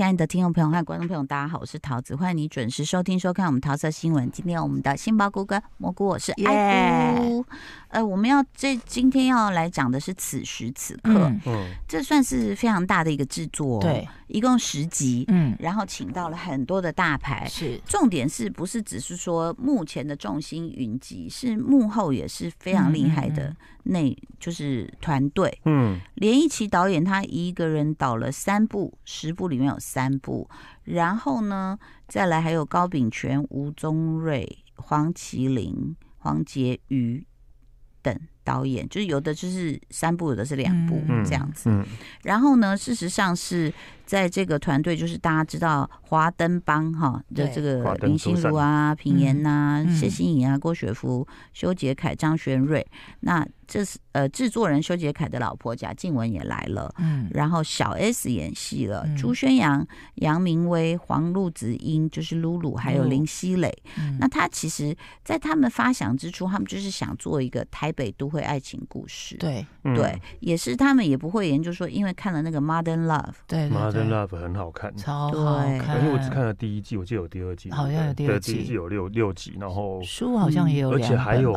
亲爱的听众朋友和观众朋友，大家好，我是桃子，欢迎你准时收听收看我们桃色新闻。今天我们的杏鲍菇跟蘑菇，我是爱菇。呃，我们要这今天要来讲的是此时此刻，嗯，这算是非常大的一个制作，对，一共十集，嗯，然后请到了很多的大牌，是。重点是不是只是说目前的众星云集，是幕后也是非常厉害的那就是团队，嗯，连一奇导演他一个人导了三部，十部里面有三部，然后呢，再来还有高秉权、吴宗瑞、黄麒麟、黄杰瑜。等。导演就是有的就是三部，有的是两部这样子。然后呢，事实上是在这个团队，就是大家知道华灯帮哈的这个林心如啊、品言呐、谢欣颖啊、郭雪芙、修杰楷、张玄瑞。那这是呃制作人修杰楷的老婆贾静雯也来了。嗯。然后小 S 演戏了，朱宣阳、杨明威、黄璐子英就是露露，还有林熙蕾。那他其实，在他们发想之初，他们就是想做一个台北都会爱情故事。对对，也是他们也不会研究说，因为看了那个 Modern Love，对 Modern Love 很好看，超好看。而且我只看了第一季，我记得有第二季，好像有第二季，第一季有六六集，然后书好像也有，而且还有。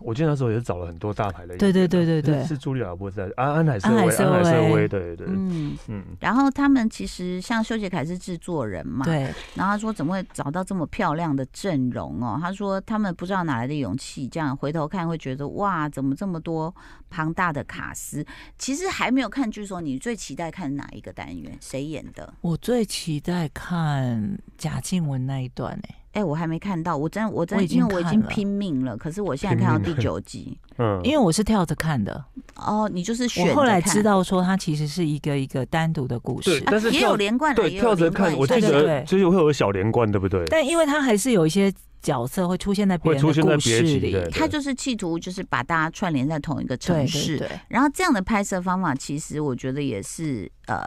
我记得那时候也是找了很多大牌的，对对对对对，是茱莉亚·罗伯特，安安海瑟薇，安海瑟薇，对对，嗯嗯。然后他们其实像修杰楷是制作人嘛，对。然后他说怎么会找到这么漂亮的阵容哦？他说他们不知道哪来的勇气，这样回头看会觉得哇，怎么这么多庞大的卡司？其实还没有看剧，说你最期待看哪一个单元？谁演的？我最期待看贾静雯那一段哎。哎，我还没看到，我真我真因为我已经拼命了，可是我现在看到第九集，嗯，因为我是跳着看的。哦，你就是选。我后来知道说，它其实是一个一个单独的故事，但是也有连贯的，对，跳着看，我记得就是会有小连贯，对不对？但因为它还是有一些角色会出现在别人的故事里，它就是企图就是把大家串联在同一个城市，对。然后这样的拍摄方法，其实我觉得也是呃。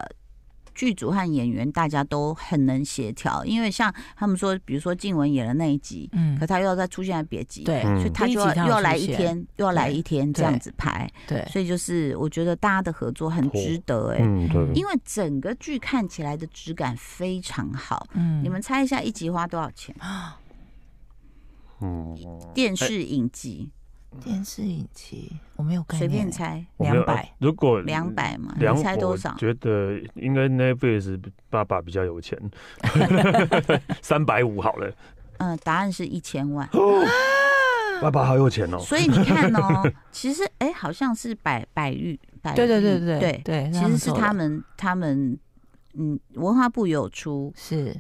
剧组和演员大家都很能协调，因为像他们说，比如说静雯演了那一集，嗯，可他又要再出现在别集，对，所以他就要又要来一天，又要来一天这样子拍，对，所以就是我觉得大家的合作很值得哎，嗯，对，因为整个剧看起来的质感非常好，嗯，你们猜一下一集花多少钱？嗯，电视影集。电视影集我没有看，随便猜两百。如果两百嘛，你猜多少？觉得应该 Netflix 爸爸比较有钱，三百五好了。嗯，答案是一千万。爸爸好有钱哦。所以你看哦，其实哎，好像是百百玉，对对对对对对，其实是他们他们嗯，文化部有出是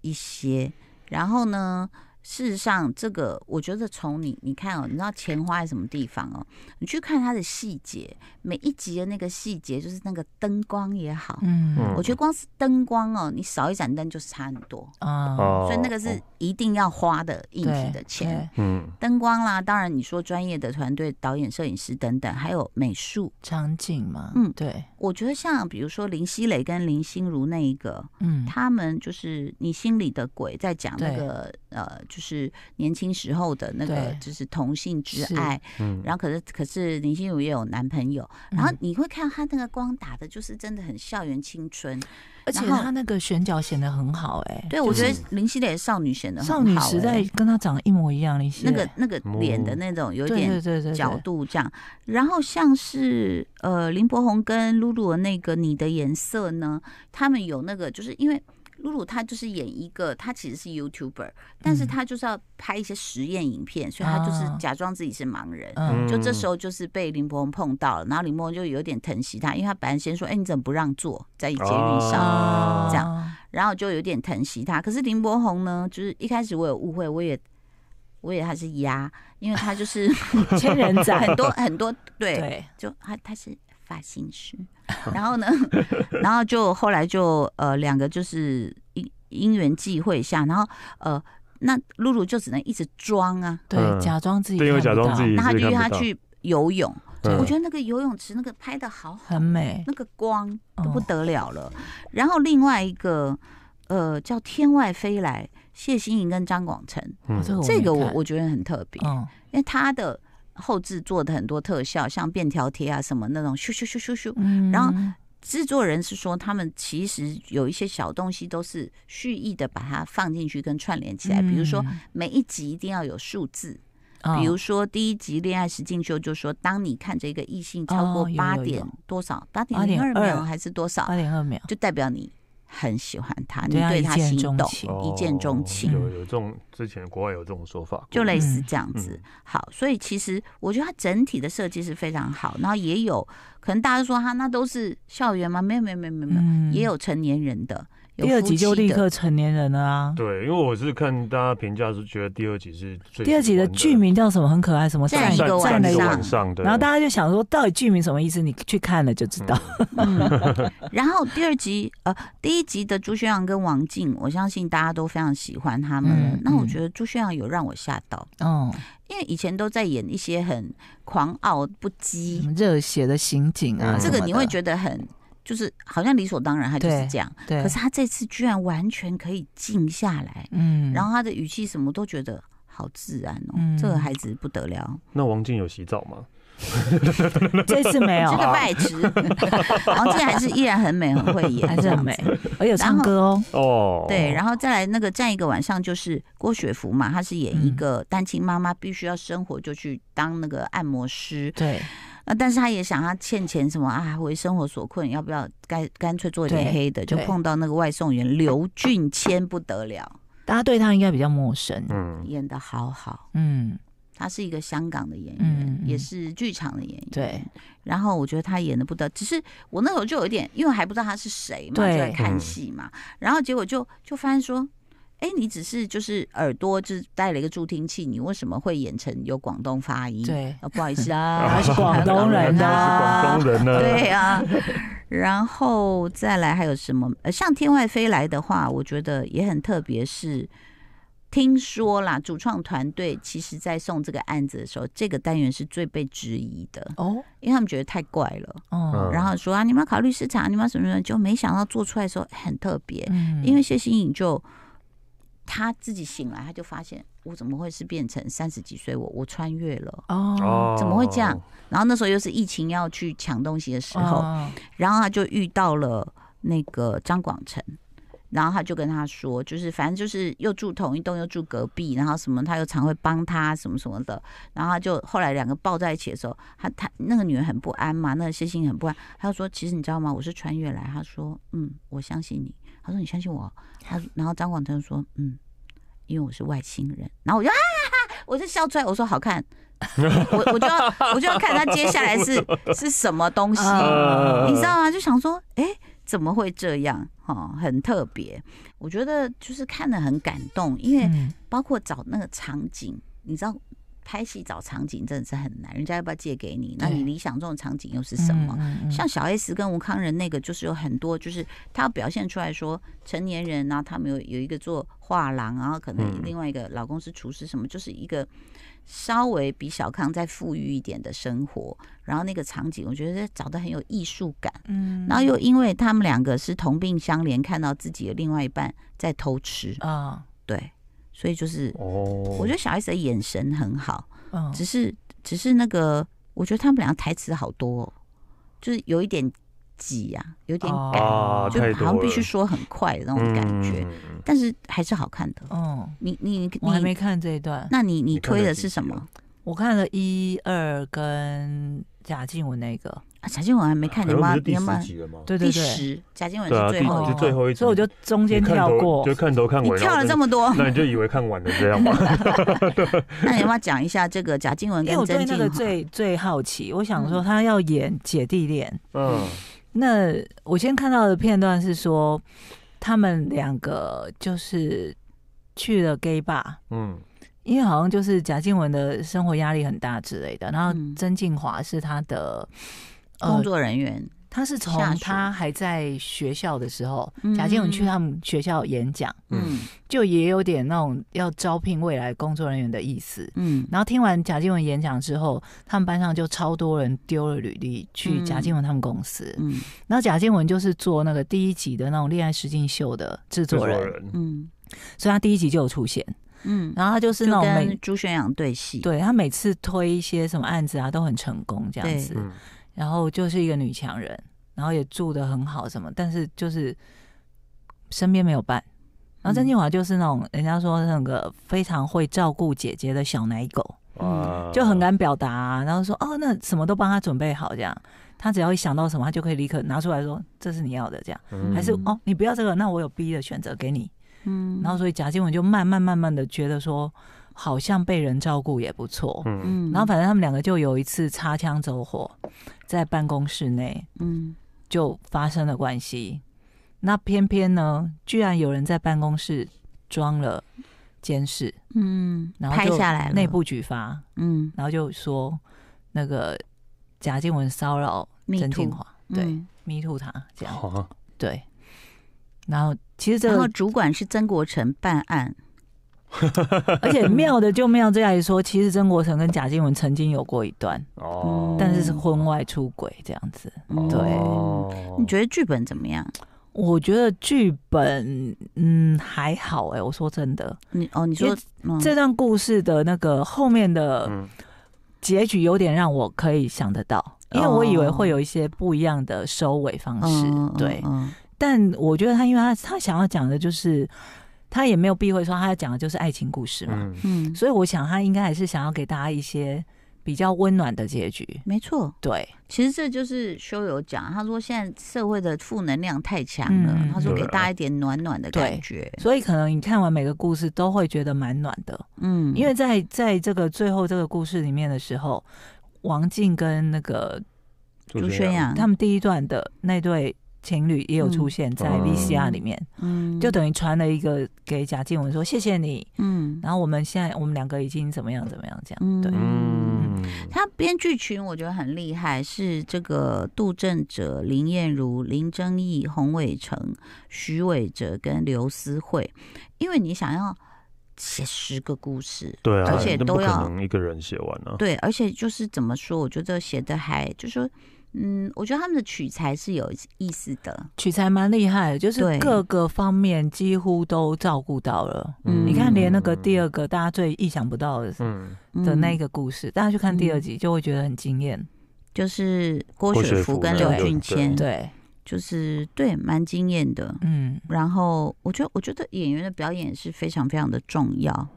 一些，然后呢？事实上，这个我觉得从你你看哦，你知道钱花在什么地方哦？你去看它的细节，每一集的那个细节，就是那个灯光也好，嗯，我觉得光是灯光哦，你少一盏灯就是差很多啊，所以那个是一定要花的硬体的钱，嗯，灯光啦，当然你说专业的团队、导演、摄影师等等，还有美术场景嘛，嗯，对，我觉得像比如说林熙蕾跟林心如那一个，嗯，他们就是你心里的鬼在讲那个呃。就是年轻时候的那个，就是同性之爱。嗯，然后可是可是林心如也有男朋友，然后你会看她那个光打的，就是真的很校园青春，而且她那个选角显得很好。哎，对，我觉得林熙蕾少女显得少女时代跟她长得一模一样。林熙蕾那个那个脸的那种有点角度这样，然后像是呃林柏宏跟露露的那个你的颜色呢，他们有那个就是因为。露露她就是演一个，她其实是 YouTuber，但是她就是要拍一些实验影片，所以她就是假装自己是盲人。就这时候就是被林柏宏碰到了，然后林柏宏就有点疼惜他，因为他本来先说：“哎，你怎么不让座在捷运上？”这样，然后就有点疼惜他。可是林柏宏呢，就是一开始我有误会，我也我以为他是鸭，因为他就是 千人斩，很多很多对，就他他是。发型师，然后呢，然后就后来就呃两个就是因因缘际会下，然后呃那露露就只能一直装啊，对，假装自己，对，假装自己，然后他就约他去游泳，我觉得那个游泳池那个拍的好，很美，那个光都不得了了。然后另外一个呃叫天外飞来，谢欣颖跟张广成，这个我我觉得很特别，因为他的。后制做的很多特效，像便条贴啊什么那种，咻咻咻咻咻，然后制作人是说，他们其实有一些小东西都是蓄意的把它放进去跟串联起来，比如说每一集一定要有数字，比如说第一集《恋爱实境秀》就说，当你看着一个异性超过八点多少，八点零二秒还是多少，八点二秒，就代表你。很喜欢他，你对他心动，一见钟情。有有这种之前国外有这种说法，就类似这样子。好，所以其实我觉得他整体的设计是非常好。然后也有可能大家说他那都是校园吗？没有没有没有没有，也有成年人的。第二集就立刻成年人了啊！对，因为我是看大家评价是觉得第二集是最。第二集的剧名叫什么？很可爱，什么？站一个站一个晚上。然后大家就想说，到底剧名什么意思？你去看了就知道。然后第二集，呃，第一集的朱轩阳跟王静，我相信大家都非常喜欢他们。那我觉得朱轩阳有让我吓到哦，因为以前都在演一些很狂傲不羁、热血的刑警啊，这个你会觉得很。就是好像理所当然，他就是这样。对，可是他这次居然完全可以静下来，嗯，然后他的语气什么都觉得好自然哦。嗯，这个孩子不得了。那王静有洗澡吗？这次没有。这个败值。王静还是依然很美，很会演，还是很美，而且唱歌哦。哦。对，然后再来那个站一个晚上，就是郭雪芙嘛，她是演一个单亲妈妈，必须要生活就去当那个按摩师。对。那但是他也想，他欠钱什么啊？为生活所困，要不要干干脆做一点黑的？就碰到那个外送员刘俊谦，不得了，大家对他应该比较陌生。嗯，演的好好。嗯，他是一个香港的演员，也是剧场的演员。对。然后我觉得他演的不得，只是我那时候就有一点，因为还不知道他是谁嘛，就在看戏嘛。然后结果就就发现说。哎，你只是就是耳朵就是带了一个助听器，你为什么会演成有广东发音？对，不好意思啊，他是广东人的，广东人呢？对啊，然后再来还有什么？呃，像天外飞来的话，我觉得也很特别。是听说啦，主创团队其实在送这个案子的时候，这个单元是最被质疑的哦，因为他们觉得太怪了哦。然后说啊，你们要考虑市场，你们要什么什么，就没想到做出来的时候很特别。嗯，因为谢欣颖就。他自己醒来，他就发现我怎么会是变成三十几岁？我我穿越了哦，怎么会这样？然后那时候又是疫情要去抢东西的时候，然后他就遇到了那个张广成，然后他就跟他说，就是反正就是又住同一栋，又住隔壁，然后什么他又常会帮他什么什么的，然后他就后来两个抱在一起的时候，他他那个女人很不安嘛，那个谢欣很不安，他就说其实你知道吗？我是穿越来，他说嗯，我相信你。他说：“你相信我。”他然后张广成说：“嗯，因为我是外星人。”然后我就啊，我就笑出来。我说：“好看。”我我就要我就要看他接下来是 是什么东西，你知道吗？就想说，哎，怎么会这样？哈，很特别。我觉得就是看了很感动，因为包括找那个场景，你知道。拍戏找场景真的是很难，人家要不要借给你？那你理想中的场景又是什么？嗯嗯、像小 S 跟吴康仁那个，就是有很多，就是他要表现出来说成年人，然后他们有有一个做画廊，然后可能另外一个老公是厨师，什么，就是一个稍微比小康再富裕一点的生活。然后那个场景，我觉得找的很有艺术感。嗯，然后又因为他们两个是同病相怜，看到自己的另外一半在偷吃啊，对。所以就是哦，我觉得小 S 的眼神很好，只是只是那个，我觉得他们两个台词好多，哦就是有一点挤呀，有点赶，就好像必须说很快的那种感觉，但是还是好看的。哦，你你你我还没看这一段，那你你推的是什么？我看了一二跟贾静雯那个。贾静雯还没看，你妈你妈对对对，第十贾静雯是最后最后一集，所以我就中间跳过，就看头看尾，你跳了这么多，那你就以为看完了这样吗？那你要不要讲一下这个贾静雯跟曾静华？因为我对那个最最好奇，我想说他要演姐弟恋，嗯，那我先看到的片段是说他们两个就是去了 gay bar，嗯。因为好像就是贾静雯的生活压力很大之类的，然后曾静华是他的工作人员，他是从他还在学校的时候，贾静雯去他们学校演讲，嗯，就也有点那种要招聘未来工作人员的意思，嗯，然后听完贾静雯演讲之后，他们班上就超多人丢了履历去贾静雯他们公司，嗯，然后贾静雯就是做那个第一集的那种恋爱实境秀的制作人，嗯，所以他第一集就有出现。嗯，然后他就是那种跟朱轩阳对戏，对他每次推一些什么案子啊都很成功这样子，然后就是一个女强人，然后也住得很好什么，但是就是身边没有伴。然后曾敬华就是那种人家说那个非常会照顾姐姐的小奶狗，嗯，就很敢表达啊，然后说哦，那什么都帮他准备好这样，他只要一想到什么，他就可以立刻拿出来说这是你要的这样，嗯、还是哦你不要这个，那我有 B 的选择给你，嗯，然后所以贾静雯就慢慢慢慢的觉得说好像被人照顾也不错，嗯，然后反正他们两个就有一次擦枪走火，在办公室内，嗯，就发生了关系。那偏偏呢，居然有人在办公室装了监视，嗯，然后拍下来了，内部举发，嗯，然后就说那个贾静雯骚扰曾静华，对，me too 他这样，对，然后其实这个然后主管是曾国成办案，而且妙的就妙在于说，其实曾国成跟贾静雯曾经有过一段哦，但是是婚外出轨这样子，对，你觉得剧本怎么样？我觉得剧本嗯还好哎、欸，我说真的，你哦你说这段故事的那个后面的结局有点让我可以想得到，因为我以为会有一些不一样的收尾方式，对，但我觉得他因为他他想要讲的就是他也没有避讳说他要讲的就是爱情故事嘛，嗯，所以我想他应该还是想要给大家一些。比较温暖的结局，没错。对，其实这就是修友讲，他说现在社会的负能量太强了，嗯、他说给大家一点暖暖的感觉。所以可能你看完每个故事都会觉得蛮暖的，嗯，因为在在这个最后这个故事里面的时候，王静跟那个朱轩阳他们第一段的那对。情侣也有出现在 VCR 里面，嗯，就等于传了一个给贾静雯说谢谢你，嗯，然后我们现在我们两个已经怎么样怎么样这样，对，嗯，他编剧群我觉得很厉害，是这个杜正哲、林燕如、林贞义、洪伟成、徐伟哲跟刘思慧，因为你想要写十个故事，对啊，而且都要一个人写完了，对，而且就是怎么说，我觉得写的还就是说。嗯，我觉得他们的取材是有意思的，取材蛮厉害的，就是各个方面几乎都照顾到了。嗯，你看，连那个第二个大家最意想不到的，嗯，的那个故事，大家去看第二集就会觉得很惊艳，就是郭雪芙跟刘俊谦，对，就是对，蛮惊艳的。嗯，然后我觉得，我觉得演员的表演是非常非常的重要。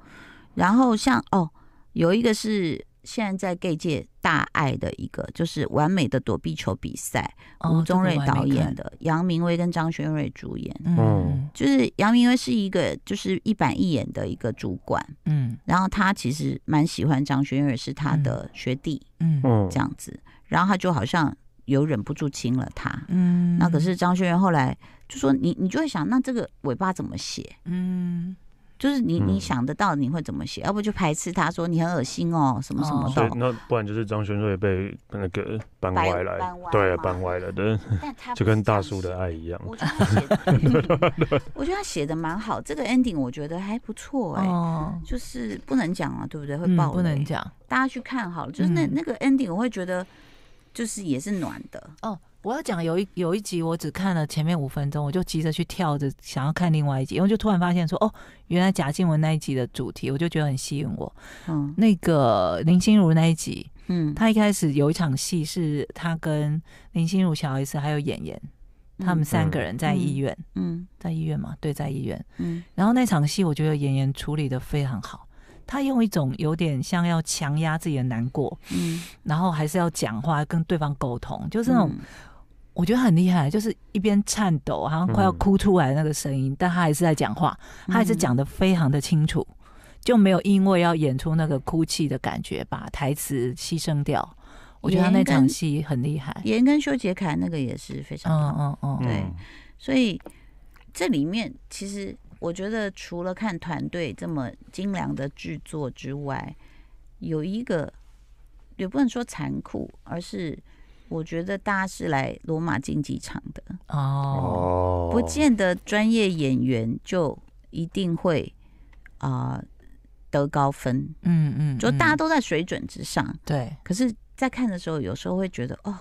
然后像哦，有一个是。现在在 gay 界大爱的一个就是《完美的躲避球比赛》，吴宗瑞导演的，杨明威跟张轩瑞主演。嗯，就是杨明威是一个就是一板一眼的一个主管。嗯，然后他其实蛮喜欢张轩瑞，是他的学弟。嗯，这样子，然后他就好像有忍不住亲了他。嗯，那可是张轩瑞后来就说：“你你就会想，那这个尾巴怎么写？”嗯。就是你你想得到你会怎么写，要不就排斥他说你很恶心哦，什么什么的。那不然就是张轩瑞被那个搬歪来，对，搬歪了的，就跟大叔的爱一样。我觉得他写的，我觉得他写的蛮好，这个 ending 我觉得还不错哎，就是不能讲啊，对不对？会爆，不能讲，大家去看好了。就是那那个 ending 我会觉得，就是也是暖的哦。我要讲有一有一集，我只看了前面五分钟，我就急着去跳着想要看另外一集，然后就突然发现说，哦，原来贾静雯那一集的主题，我就觉得很吸引我。嗯，那个林心如那一集，嗯，他一开始有一场戏是他跟林心如、小 S 还有演员，他们三个人在医院，嗯，在医院嘛，对，在医院，嗯，然后那场戏我觉得演员处理的非常好。他用一种有点像要强压自己的难过，嗯，然后还是要讲话跟对方沟通，就是那种。我觉得很厉害，就是一边颤抖，好像快要哭出来那个声音，嗯、但他还是在讲话，他还是讲的非常的清楚，嗯、就没有因为要演出那个哭泣的感觉，把台词牺牲掉。我觉得他那场戏很厉害。严跟修杰楷那个也是非常好，嗯嗯嗯，对。所以这里面其实我觉得，除了看团队这么精良的制作之外，有一个也不能说残酷，而是。我觉得大家是来罗马竞技场的哦，不见得专业演员就一定会啊、呃、得高分，嗯嗯，嗯就大家都在水准之上，对。可是，在看的时候，有时候会觉得哦，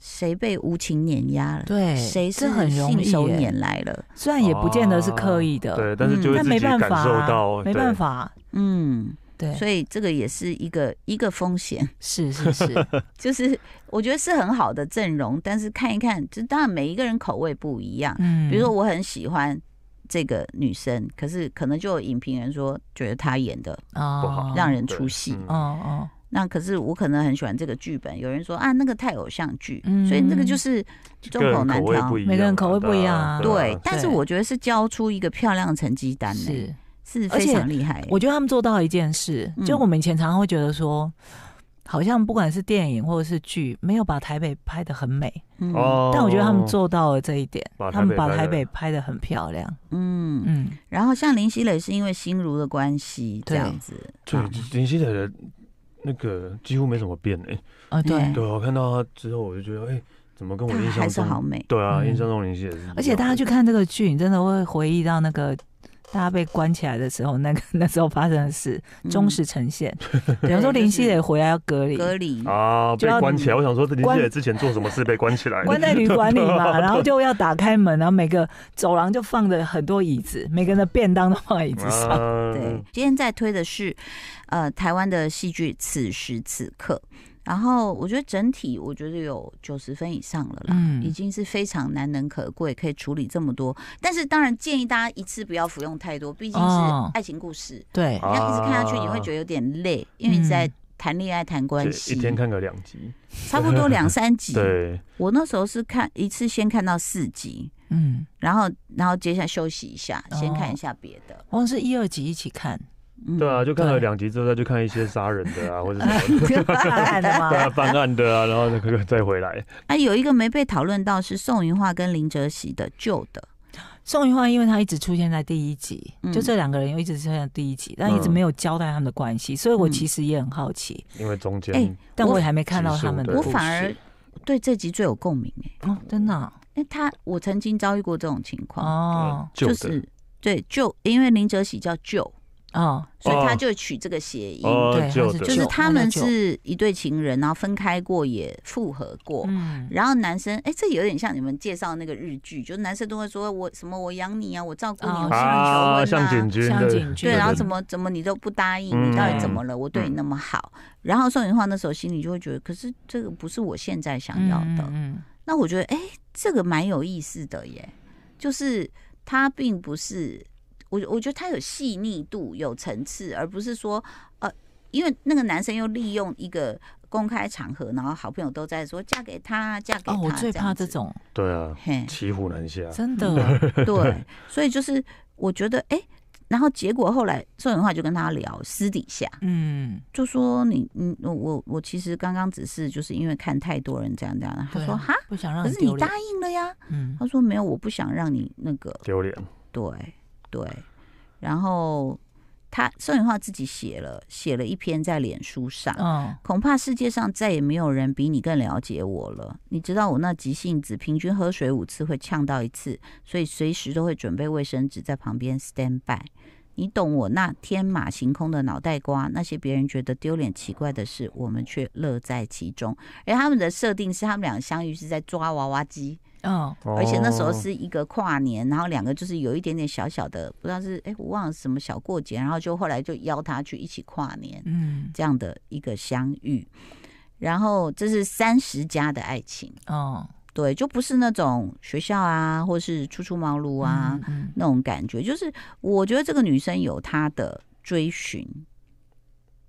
谁被无情碾压了？对，谁是很信手拈来了？虽然也不见得是刻意的，对，但是就会自己感受到，没办法，嗯。对，所以这个也是一个一个风险，是是是，就是我觉得是很好的阵容，但是看一看，就当然每一个人口味不一样，嗯，比如说我很喜欢这个女生，可是可能就有影评人说觉得她演的不好，让人出戏，哦哦。那可是我可能很喜欢这个剧本，有人说啊那个太偶像剧，嗯、所以那个就是众口难调，每个人口味不一样。啊。对，对。但是我觉得是交出一个漂亮的成绩单的，是是非常厉害。我觉得他们做到一件事，就我们以前常常会觉得说，嗯、好像不管是电影或者是剧，没有把台北拍的很美，嗯，但我觉得他们做到了这一点，他们把台北拍的很漂亮，嗯。嗯。然后像林熙蕾是因为心如的关系这样子，对，林熙蕾的。那个几乎没什么变哎，啊对，对我看到他之后，我就觉得哎，怎么跟我印象中还是好美？对啊，印象中林熙蕾是。而且大家去看这个剧，你真的会回忆到那个大家被关起来的时候，那个 那时候发生的事，忠实呈现。比方说林熙蕾回来要隔离，隔离啊，被关起来。我想说，林熙蕾之前做什么事被关起来？关在旅馆里嘛，然后就要打开门，然后每个走廊就放着很多椅子，每个人的便当都放在椅子上。对，今天在推的是。呃，台湾的戏剧《此时此刻》，然后我觉得整体我觉得有九十分以上了啦，嗯，已经是非常难能可贵，可以处理这么多。但是当然建议大家一次不要服用太多，毕竟是爱情故事，哦、对，你要一直看下去你会觉得有点累，因为你在谈恋爱谈关系，一天看个两集，差不多两三集。对，我那时候是看一次先看到四集，嗯，然后然后接下来休息一下，先看一下别的，我是一二集一起看。对啊，就看了两集之后再去看一些杀人的啊，或者什么 办案的 啊，办案的啊，然后那个再回来。啊，有一个没被讨论到是宋云化跟林哲喜的旧的。宋云化因为他一直出现在第一集，就这两个人又一直出现在第一集，但一直没有交代他们的关系，所以我其实也很好奇。因为中间，哎，但我也还没看到他们的。我反而对这集最有共鸣哎。哦，真的？哎，他我曾经遭遇过这种情况哦，就是对旧，因为林哲喜叫旧。哦，所以他就取这个谐音，对，就是他们是一对情人，然后分开过也复合过，嗯，然后男生，哎，这有点像你们介绍那个日剧，就是男生都会说我什么我养你啊，我照顾你，我向你求婚啊，向井君，向井君，对，然后怎么怎么你都不答应，你到底怎么了？我对你那么好，然后宋芸樺那时候心里就会觉得，可是这个不是我现在想要的，嗯，那我觉得，哎，这个蛮有意思的耶，就是他并不是。我我觉得他有细腻度，有层次，而不是说，呃，因为那个男生又利用一个公开场合，然后好朋友都在说嫁给他，嫁给他。哦，我最怕这种。对啊，骑虎难下，真的。对，所以就是我觉得，哎，然后结果后来宋芸樺就跟他聊私底下，嗯，就说你，你，我，我其实刚刚只是就是因为看太多人这样这样，他说哈，不想让，可是你答应了呀，嗯，他说没有，我不想让你那个丢脸，对。对，然后他宋永浩自己写了写了一篇在脸书上，嗯，恐怕世界上再也没有人比你更了解我了。你知道我那急性子，平均喝水五次会呛到一次，所以随时都会准备卫生纸在旁边 stand by。你懂我那天马行空的脑袋瓜，那些别人觉得丢脸奇怪的事，我们却乐在其中。而他们的设定是他们两个相遇是在抓娃娃机。哦，而且那时候是一个跨年，然后两个就是有一点点小小的，不知道是哎，我忘了什么小过节，然后就后来就邀他去一起跨年，嗯，这样的一个相遇，然后这是三十加的爱情。哦，对，就不是那种学校啊，或是初出茅庐啊那种感觉，就是我觉得这个女生有她的追寻，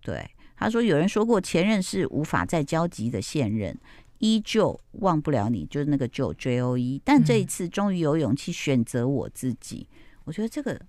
对，他说有人说过前任是无法再交集的现任。依旧忘不了你，就是那个旧 J O E，但这一次终于有勇气选择我自己。嗯、我觉得这个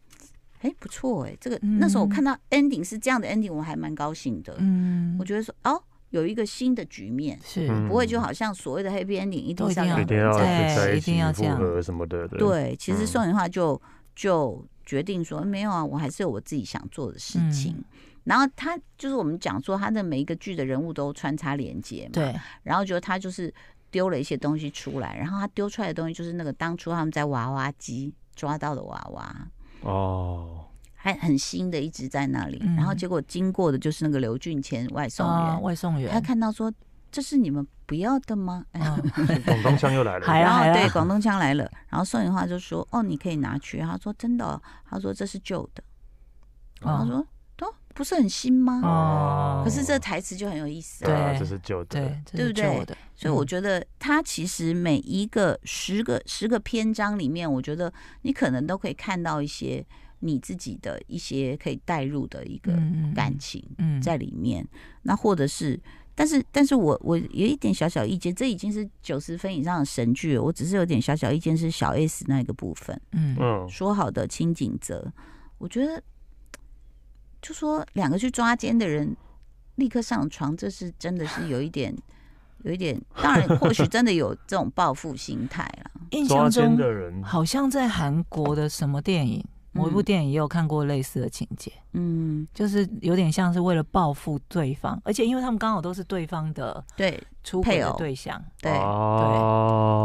哎不错哎，这个、嗯、那时候我看到 ending 是这样的 ending，我还蛮高兴的。嗯，我觉得说哦，有一个新的局面，是不会就好像所谓的 happy ending 一定要一定要在一起复合什么的。对，其实宋芸樺就就决定说没有啊，我还是有我自己想做的事情。嗯然后他就是我们讲说他的每一个剧的人物都穿插连接嘛，对。然后就他就是丢了一些东西出来，然后他丢出来的东西就是那个当初他们在娃娃机抓到的娃娃哦，还很新的一直在那里。然后结果经过的就是那个刘俊谦外送员，外送员他看到说，这是你们不要的吗？广东腔又来了，然后对广东腔来了，然后宋颖花就说哦，你可以拿去。他说真的，他说这是旧的，然后他说。都不是很新吗？哦，可是这台词就很有意思啊。对，这是旧的，对，对不对？所以我觉得他其实每一个十个十个篇章里面，我觉得你可能都可以看到一些你自己的一些可以带入的一个感情在里面。那或者是，但是，但是我我有一点小小意见，这已经是九十分以上的神剧了。我只是有点小小意见，是小 S 那个部分。嗯嗯，说好的清景泽，我觉得。就说两个去抓奸的人立刻上床，这是真的是有一点，有一点。当然，或许真的有这种报复心态了。印象中的人好像在韩国的什么电影，某一部电影也有看过类似的情节。嗯，就是有点像是为了报复对方，而且因为他们刚好都是对方的对出轨的对象。对对。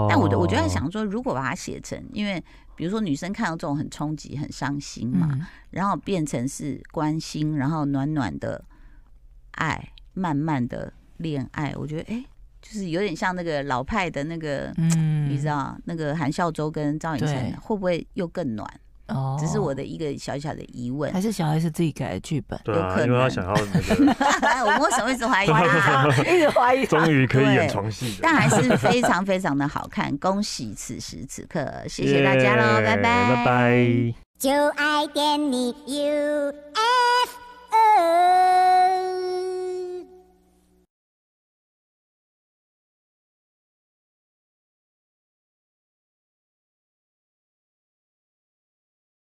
但我我就在想说，如果把它写成，因为。比如说，女生看到这种很冲击、很伤心嘛，嗯、然后变成是关心，然后暖暖的爱，慢慢的恋爱，我觉得哎、欸，就是有点像那个老派的那个，嗯、你知道那个韩孝周跟赵寅成会不会又更暖？哦，只是我的一个小小的疑问，还是小孩是自己改的剧本？对啊，因为他想要那个，我为什么一直怀疑他？一直怀疑，终于可以演床戏，但还是非常非常的好看。恭喜此时此刻，谢谢大家喽，拜拜，拜拜。就爱点你 UFO